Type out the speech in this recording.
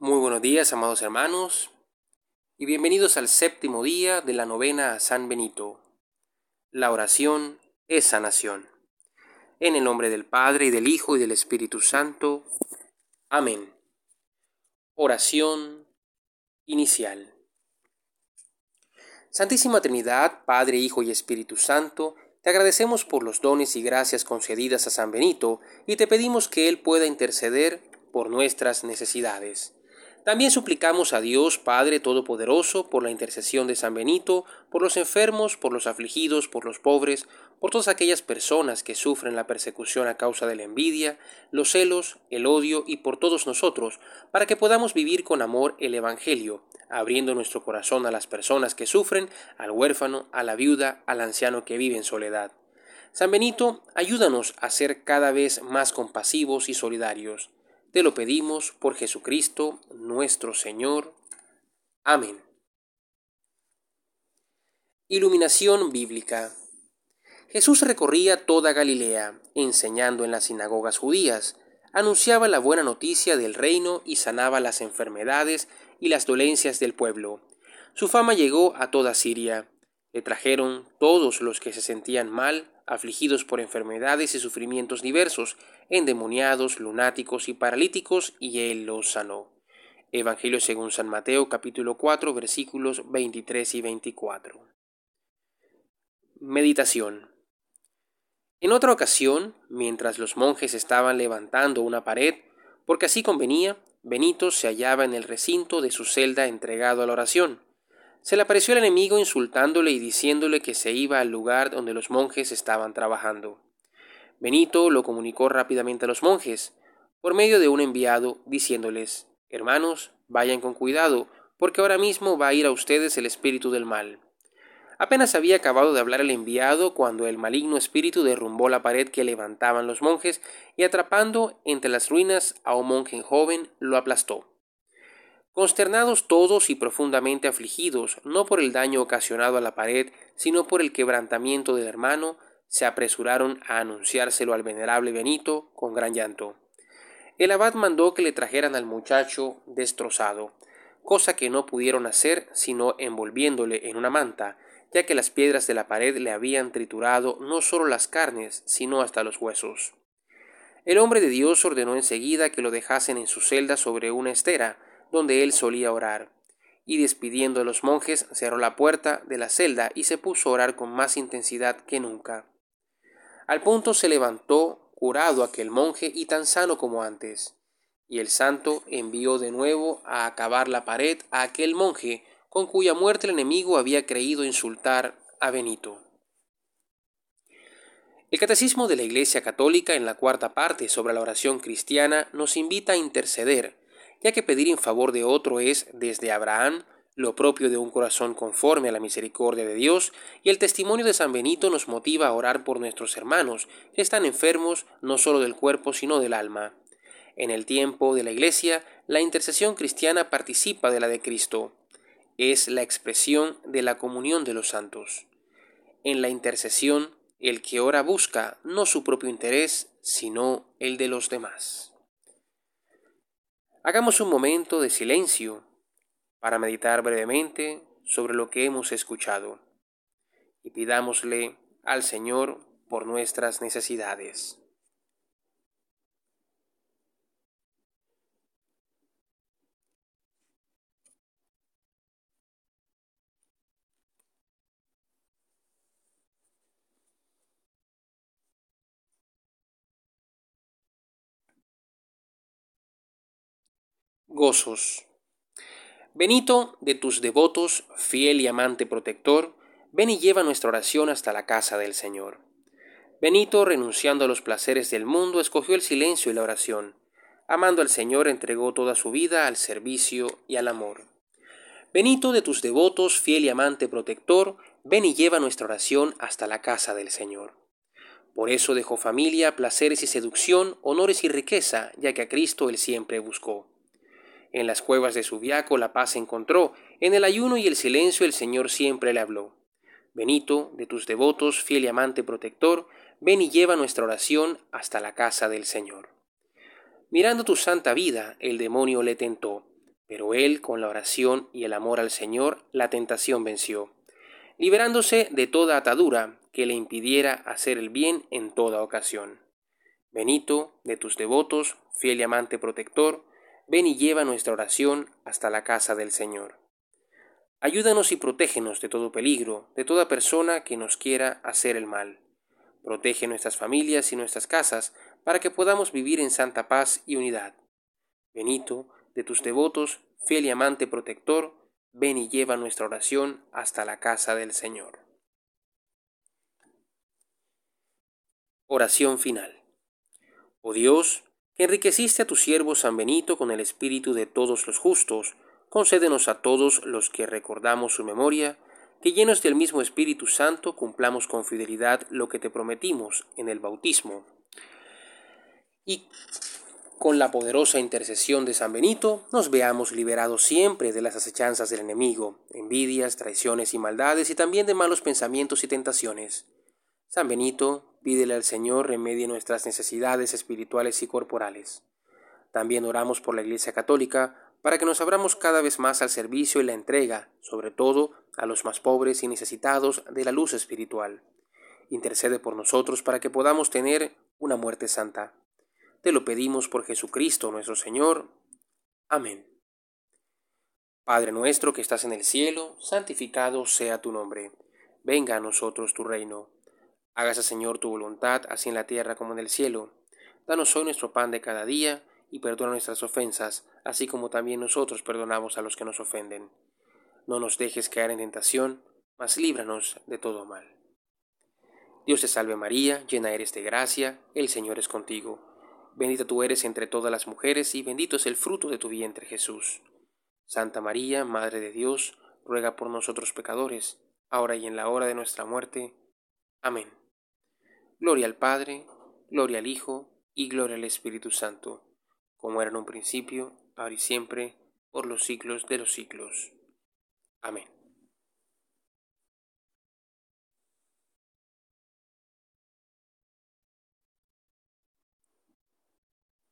Muy buenos días, amados hermanos, y bienvenidos al séptimo día de la novena a San Benito. La oración es sanación. En el nombre del Padre, y del Hijo, y del Espíritu Santo. Amén. Oración inicial. Santísima Trinidad, Padre, Hijo y Espíritu Santo, te agradecemos por los dones y gracias concedidas a San Benito y te pedimos que Él pueda interceder por nuestras necesidades. También suplicamos a Dios Padre Todopoderoso por la intercesión de San Benito, por los enfermos, por los afligidos, por los pobres, por todas aquellas personas que sufren la persecución a causa de la envidia, los celos, el odio y por todos nosotros, para que podamos vivir con amor el Evangelio, abriendo nuestro corazón a las personas que sufren, al huérfano, a la viuda, al anciano que vive en soledad. San Benito, ayúdanos a ser cada vez más compasivos y solidarios. Te lo pedimos por Jesucristo nuestro Señor. Amén. Iluminación bíblica. Jesús recorría toda Galilea, enseñando en las sinagogas judías, anunciaba la buena noticia del reino y sanaba las enfermedades y las dolencias del pueblo. Su fama llegó a toda Siria. Le trajeron todos los que se sentían mal afligidos por enfermedades y sufrimientos diversos, endemoniados, lunáticos y paralíticos, y él los sanó. Evangelio según San Mateo capítulo 4 versículos 23 y 24. Meditación. En otra ocasión, mientras los monjes estaban levantando una pared, porque así convenía, Benito se hallaba en el recinto de su celda entregado a la oración. Se le apareció el enemigo insultándole y diciéndole que se iba al lugar donde los monjes estaban trabajando. Benito lo comunicó rápidamente a los monjes, por medio de un enviado, diciéndoles Hermanos, vayan con cuidado, porque ahora mismo va a ir a ustedes el espíritu del mal. Apenas había acabado de hablar el enviado cuando el maligno espíritu derrumbó la pared que levantaban los monjes y atrapando entre las ruinas a un monje joven lo aplastó. Consternados todos y profundamente afligidos, no por el daño ocasionado a la pared, sino por el quebrantamiento del hermano, se apresuraron a anunciárselo al venerable Benito con gran llanto. El abad mandó que le trajeran al muchacho destrozado, cosa que no pudieron hacer sino envolviéndole en una manta, ya que las piedras de la pared le habían triturado no solo las carnes, sino hasta los huesos. El hombre de Dios ordenó enseguida que lo dejasen en su celda sobre una estera, donde él solía orar, y despidiendo a los monjes cerró la puerta de la celda y se puso a orar con más intensidad que nunca. Al punto se levantó curado aquel monje y tan sano como antes, y el santo envió de nuevo a acabar la pared a aquel monje con cuya muerte el enemigo había creído insultar a Benito. El Catecismo de la Iglesia Católica en la cuarta parte sobre la oración cristiana nos invita a interceder ya que pedir en favor de otro es, desde Abraham, lo propio de un corazón conforme a la misericordia de Dios, y el testimonio de San Benito nos motiva a orar por nuestros hermanos, que están enfermos no solo del cuerpo, sino del alma. En el tiempo de la Iglesia, la intercesión cristiana participa de la de Cristo. Es la expresión de la comunión de los santos. En la intercesión, el que ora busca no su propio interés, sino el de los demás. Hagamos un momento de silencio para meditar brevemente sobre lo que hemos escuchado y pidámosle al Señor por nuestras necesidades. Gozos. Benito, de tus devotos, fiel y amante protector, ven y lleva nuestra oración hasta la casa del Señor. Benito, renunciando a los placeres del mundo, escogió el silencio y la oración. Amando al Señor, entregó toda su vida al servicio y al amor. Benito, de tus devotos, fiel y amante protector, ven y lleva nuestra oración hasta la casa del Señor. Por eso dejó familia, placeres y seducción, honores y riqueza, ya que a Cristo él siempre buscó. En las cuevas de Subiaco la paz encontró, en el ayuno y el silencio el Señor siempre le habló. Benito, de tus devotos, fiel y amante protector, ven y lleva nuestra oración hasta la casa del Señor. Mirando tu santa vida, el demonio le tentó, Pero él, con la oración y el amor al Señor, la tentación venció, liberándose de toda atadura que le impidiera hacer el bien en toda ocasión. Benito, de tus devotos, fiel y amante protector, ven y lleva nuestra oración hasta la casa del Señor. Ayúdanos y protégenos de todo peligro, de toda persona que nos quiera hacer el mal. Protege nuestras familias y nuestras casas para que podamos vivir en santa paz y unidad. Benito, de tus devotos, fiel y amante protector, ven y lleva nuestra oración hasta la casa del Señor. Oración final. Oh Dios, que enriqueciste a tu siervo San Benito con el espíritu de todos los justos, concédenos a todos los que recordamos su memoria, que llenos del mismo Espíritu Santo cumplamos con fidelidad lo que te prometimos en el bautismo. Y con la poderosa intercesión de San Benito, nos veamos liberados siempre de las acechanzas del enemigo, envidias, traiciones y maldades, y también de malos pensamientos y tentaciones. San Benito, pídele al Señor remedie nuestras necesidades espirituales y corporales. También oramos por la Iglesia Católica, para que nos abramos cada vez más al servicio y la entrega, sobre todo a los más pobres y necesitados de la luz espiritual. Intercede por nosotros para que podamos tener una muerte santa. Te lo pedimos por Jesucristo nuestro Señor. Amén. Padre nuestro que estás en el cielo, santificado sea tu nombre. Venga a nosotros tu reino. Hágase Señor tu voluntad, así en la tierra como en el cielo. Danos hoy nuestro pan de cada día y perdona nuestras ofensas, así como también nosotros perdonamos a los que nos ofenden. No nos dejes caer en tentación, mas líbranos de todo mal. Dios te salve María, llena eres de gracia, el Señor es contigo. Bendita tú eres entre todas las mujeres y bendito es el fruto de tu vientre Jesús. Santa María, Madre de Dios, ruega por nosotros pecadores, ahora y en la hora de nuestra muerte. Amén. Gloria al Padre, gloria al Hijo y gloria al Espíritu Santo como era en un principio, ahora y siempre, por los siglos de los siglos. Amén.